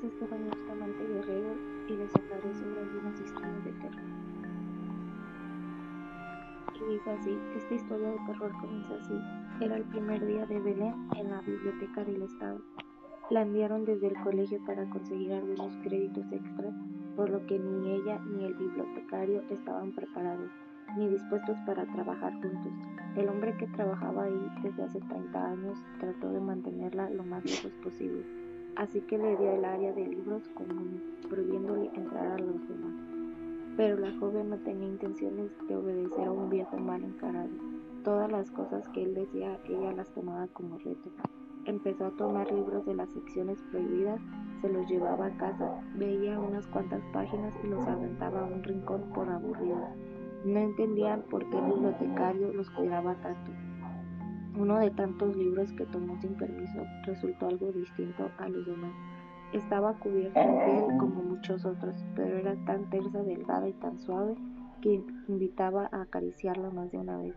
Todos estaban justamente guerreros y les hablaré sobre algunas historias de terror. Y dice así, esta historia de terror comienza así. Era el primer día de Belén en la biblioteca del estado. La enviaron desde el colegio para conseguir algunos créditos extras, por lo que ni ella ni el bibliotecario estaban preparados ni dispuestos para trabajar juntos. El hombre que trabajaba ahí desde hace 30 años trató de mantenerla lo más lejos posible, así que le dio el área de libros comunes, prohibiéndole entrar a los demás. Pero la joven no tenía intenciones de obedecer a un viejo mal encarado. Todas las cosas que él decía, ella las tomaba como reto. Empezó a tomar libros de las secciones prohibidas, se los llevaba a casa, veía unas cuantas páginas y los aventaba a un rincón por aburrido. No entendían por qué el bibliotecario los cuidaba tanto. Uno de tantos libros que tomó sin permiso resultó algo distinto a los demás. Estaba cubierto en piel como muchos otros, pero era tan tersa, delgada y tan suave que invitaba a acariciarla más de una vez.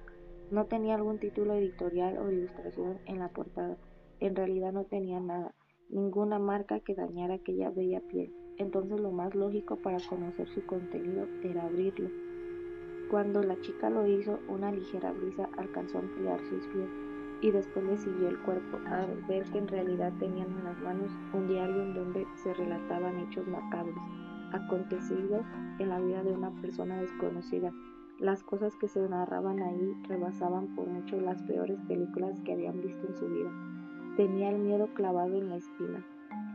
No tenía algún título editorial o ilustración en la portada. En realidad no tenía nada, ninguna marca que dañara aquella bella piel. Entonces lo más lógico para conocer su contenido era abrirlo. Cuando la chica lo hizo, una ligera brisa alcanzó a enfriar sus pies y después le siguió el cuerpo al ver que en realidad tenían en las manos un diario en donde se relataban hechos macabros, acontecidos en la vida de una persona desconocida. Las cosas que se narraban ahí rebasaban por mucho las peores películas que habían visto en su vida. Tenía el miedo clavado en la espina,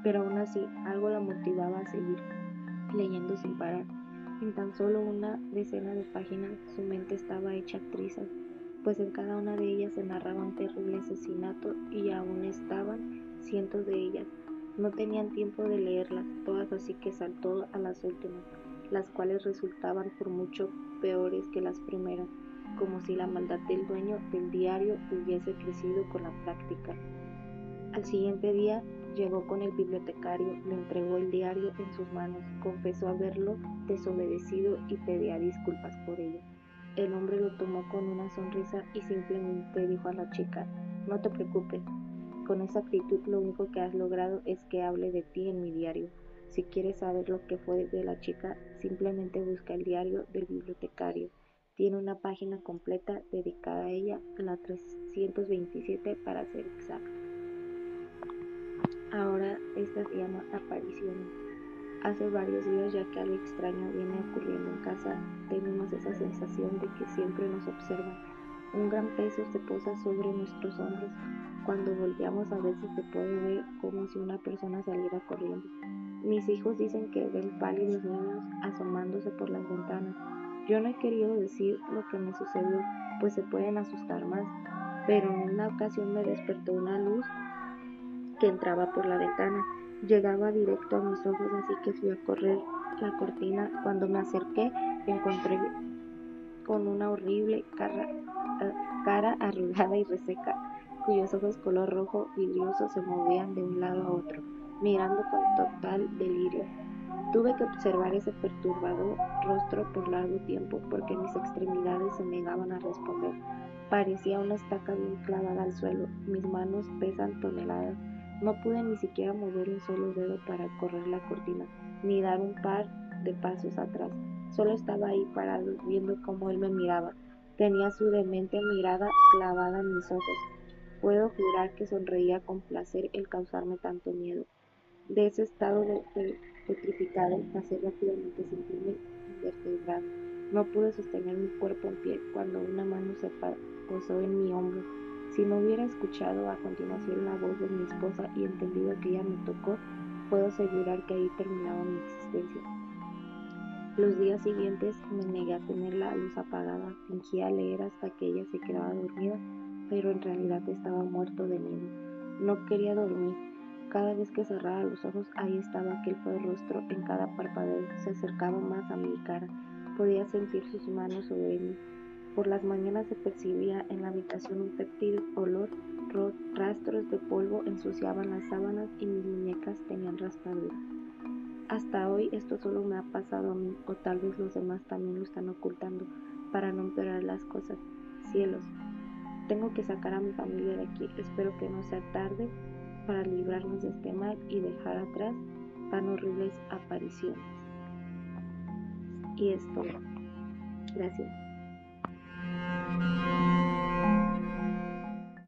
pero aún así algo la motivaba a seguir leyendo sin parar. En tan solo una decena de páginas su mente estaba hecha trizas, pues en cada una de ellas se narraba un terrible asesinato y aún estaban cientos de ellas. No tenían tiempo de leerlas todas, así que saltó a las últimas, las cuales resultaban por mucho peores que las primeras, como si la maldad del dueño del diario hubiese crecido con la práctica. Al siguiente día Llegó con el bibliotecario, le entregó el diario en sus manos, confesó haberlo desobedecido y pedía disculpas por ello. El hombre lo tomó con una sonrisa y simplemente dijo a la chica, no te preocupes, con esa actitud lo único que has logrado es que hable de ti en mi diario. Si quieres saber lo que fue de la chica, simplemente busca el diario del bibliotecario. Tiene una página completa dedicada a ella, la 327 para ser exacto. Ahora esta se llama apariciones. Hace varios días ya que algo extraño viene ocurriendo en casa, tenemos esa sensación de que siempre nos observan. Un gran peso se posa sobre nuestros hombros. Cuando volteamos a veces se puede ver como si una persona saliera corriendo. Mis hijos dicen que ven pálidos niños asomándose por las ventanas. Yo no he querido decir lo que me sucedió, pues se pueden asustar más, pero en una ocasión me despertó una luz que entraba por la ventana. Llegaba directo a mis ojos, así que fui a correr la cortina. Cuando me acerqué, encontré con una horrible cara, eh, cara arrugada y reseca, cuyos ojos color rojo vidrioso se movían de un lado a otro, mirando con total delirio. Tuve que observar ese perturbador rostro por largo tiempo porque mis extremidades se negaban a responder. Parecía una estaca bien clavada al suelo. Mis manos pesan toneladas. No pude ni siquiera mover un solo dedo para correr la cortina, ni dar un par de pasos atrás. Solo estaba ahí parado, viendo cómo él me miraba. Tenía su demente mirada clavada en mis ojos. Puedo jurar que sonreía con placer el causarme tanto miedo. De ese estado de petrificado pasé rápidamente sentirme invertebrado. No pude sostener mi cuerpo en pie cuando una mano se posó en mi hombro si no hubiera escuchado a continuación la voz de mi esposa y entendido que ella me tocó, puedo asegurar que ahí terminaba mi existencia. Los días siguientes me negué a tener la luz apagada, fingía leer hasta que ella se quedaba dormida, pero en realidad estaba muerto de miedo. No quería dormir. Cada vez que cerraba los ojos, ahí estaba aquel feo rostro en cada parpadeo. Se acercaba más a mi cara. Podía sentir sus manos sobre mí. Por las mañanas se percibía en la habitación un fétido olor, rastros de polvo ensuciaban las sábanas y mis muñecas tenían raspaduras. Hasta hoy esto solo me ha pasado a mí, o tal vez los demás también lo están ocultando, para no empeorar las cosas. Cielos, tengo que sacar a mi familia de aquí, espero que no sea tarde para librarnos de este mal y dejar atrás tan horribles apariciones. Y esto, gracias.